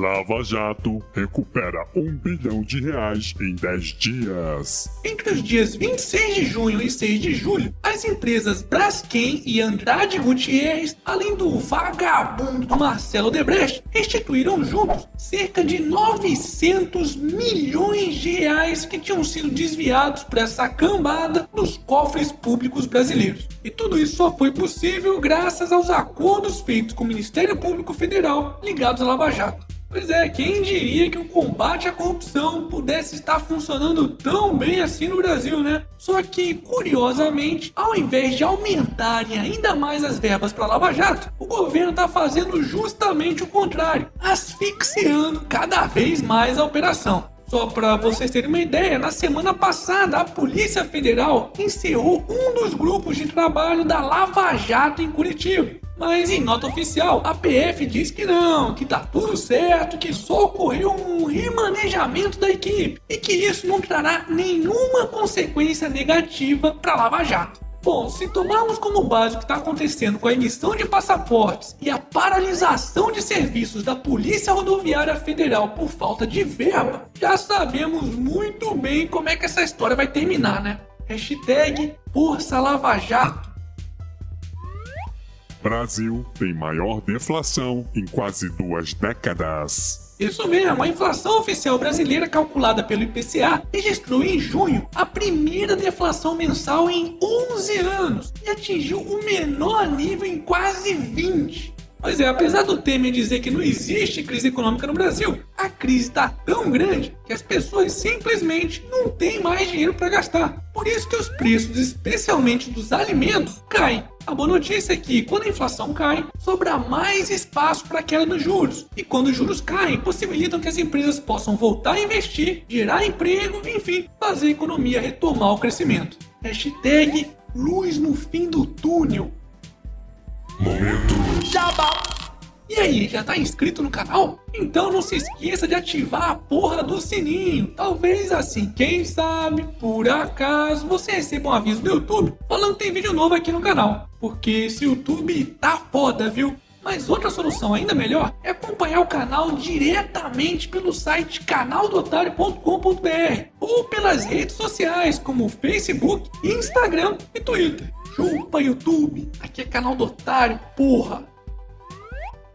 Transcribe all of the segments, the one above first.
Lava Jato recupera um bilhão de reais em 10 dias. Entre os dias 26 de junho e 6 de julho, as empresas Braskem e Andrade Gutierrez, além do vagabundo Marcelo Debrecht, restituíram juntos cerca de 900 milhões de reais que tinham sido desviados por essa cambada dos cofres públicos brasileiros. E tudo isso só foi possível graças aos acordos feitos com o Ministério Público Federal ligados à Lava Jato. Pois é, quem diria que o combate à corrupção pudesse estar funcionando tão bem assim no Brasil, né? Só que, curiosamente, ao invés de aumentarem ainda mais as verbas para Lava Jato, o governo está fazendo justamente o contrário, asfixiando cada vez mais a operação. Só para vocês terem uma ideia, na semana passada a Polícia Federal encerrou um dos grupos de trabalho da Lava Jato em Curitiba. Mas em nota oficial, a PF diz que não, que tá tudo certo, que só ocorreu um remanejamento da equipe e que isso não trará nenhuma consequência negativa para Lava Jato. Bom, se tomarmos como base o que está acontecendo com a emissão de passaportes e a paralisação de serviços da Polícia Rodoviária Federal por falta de verba, já sabemos muito bem como é que essa história vai terminar, né? Hashtag Força Lava Jato. Brasil tem maior deflação em quase duas décadas. Isso mesmo, a inflação oficial brasileira calculada pelo IPCA registrou em junho a primeira deflação mensal em 11 anos e atingiu o menor nível em quase 20. Pois é, apesar do Temer dizer que não existe crise econômica no Brasil, a crise está tão grande que as pessoas simplesmente não têm mais dinheiro para gastar. Por isso que os preços, especialmente dos alimentos, caem. A boa notícia é que quando a inflação cai, sobra mais espaço para queda dos juros. E quando os juros caem, possibilitam que as empresas possam voltar a investir, gerar emprego, enfim, fazer a economia retomar o crescimento. Hashtag luz no fim do túnel. Momento Jabá. E aí, já tá inscrito no canal? Então não se esqueça de ativar a porra do sininho. Talvez assim, quem sabe, por acaso, você receba um aviso do YouTube falando que tem vídeo novo aqui no canal. Porque esse YouTube tá foda, viu? Mas outra solução ainda melhor é acompanhar o canal diretamente pelo site canaldotário.com.br ou pelas redes sociais como Facebook, Instagram e Twitter. Chupa YouTube, aqui é canal do Otário, porra!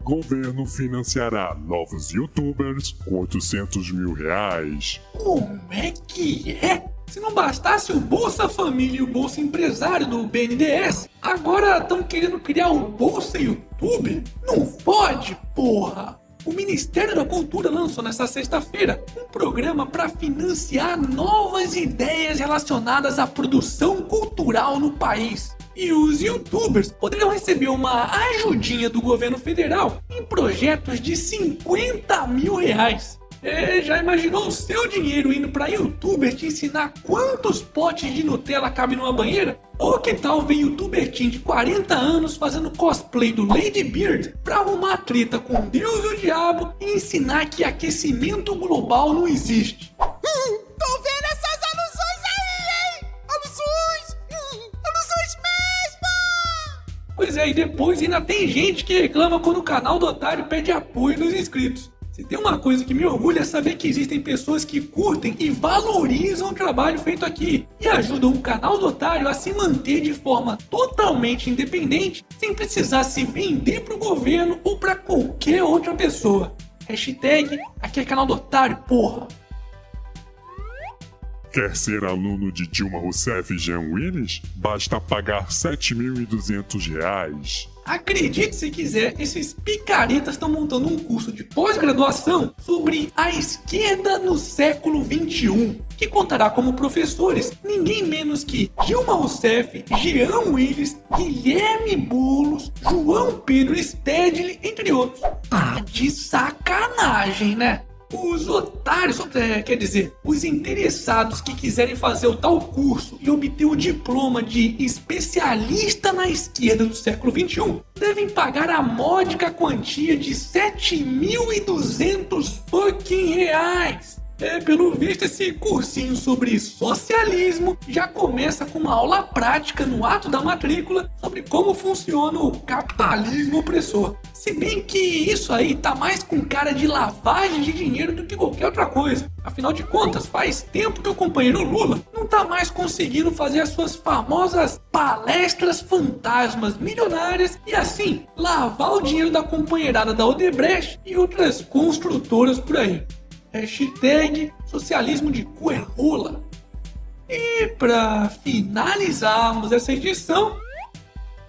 Governo financiará novos youtubers com 800 mil reais. Como é que é? Se não bastasse o Bolsa Família e o Bolsa Empresário do BNDES, agora estão querendo criar o Bolsa YouTube? Não pode, porra! O Ministério da Cultura lançou nesta sexta-feira um programa para financiar novas ideias relacionadas à produção cultural no país. E os youtubers poderiam receber uma ajudinha do governo federal em projetos de 50 mil reais. É, já imaginou o seu dinheiro indo para youtuber te ensinar quantos potes de Nutella cabem numa banheira? Ou que tal ver youtuber teen de 40 anos fazendo cosplay do Lady Beard pra arrumar treta com Deus e o diabo e ensinar que aquecimento global não existe? E depois ainda tem gente que reclama quando o canal do Otário pede apoio dos inscritos. Se tem uma coisa que me orgulha é saber que existem pessoas que curtem e valorizam o trabalho feito aqui e ajudam o canal do Otário a se manter de forma totalmente independente sem precisar se vender pro governo ou para qualquer outra pessoa. Hashtag aqui é canal do Otário, porra! Quer ser aluno de Dilma Rousseff e Jean Willis? Basta pagar 7.200 reais. Acredite se quiser, esses picaretas estão montando um curso de pós-graduação sobre a esquerda no século 21, que contará como professores ninguém menos que Dilma Rousseff, Jean Willis, Guilherme Boulos, João Pedro Stedley, entre outros. Tá de sacanagem, né? Os otários, é, quer dizer, os interessados que quiserem fazer o tal curso e obter o diploma de especialista na esquerda do século XXI devem pagar a módica quantia de 7.200 fucking reais. É, pelo visto, esse cursinho sobre socialismo já começa com uma aula prática no ato da matrícula sobre como funciona o capitalismo opressor. Se bem que isso aí tá mais com cara de lavagem de dinheiro do que qualquer outra coisa. Afinal de contas, faz tempo que o companheiro Lula não tá mais conseguindo fazer as suas famosas palestras fantasmas milionárias e assim lavar o dinheiro da companheirada da Odebrecht e outras construtoras por aí. Hashtag socialismo de coerrola. E para finalizarmos essa edição,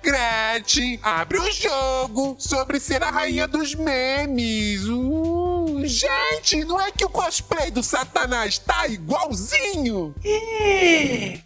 Gretchen, abre o jogo sobre ser a rainha dos memes. Uh, gente, não é que o cosplay do Satanás tá igualzinho? é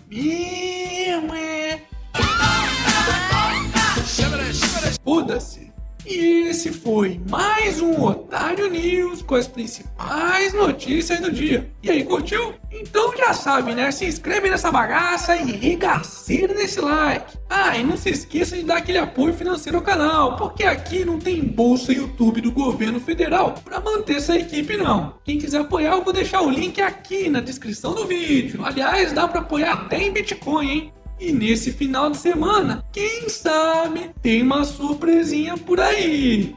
com as principais notícias do dia. E aí, curtiu? Então já sabe, né? Se inscreve nessa bagaça e regaceira nesse like. Ah, e não se esqueça de dar aquele apoio financeiro ao canal, porque aqui não tem bolsa YouTube do governo federal para manter essa equipe não. Quem quiser apoiar, eu vou deixar o link aqui na descrição do vídeo. Aliás, dá para apoiar até em Bitcoin, hein? E nesse final de semana, quem sabe, tem uma surpresinha por aí.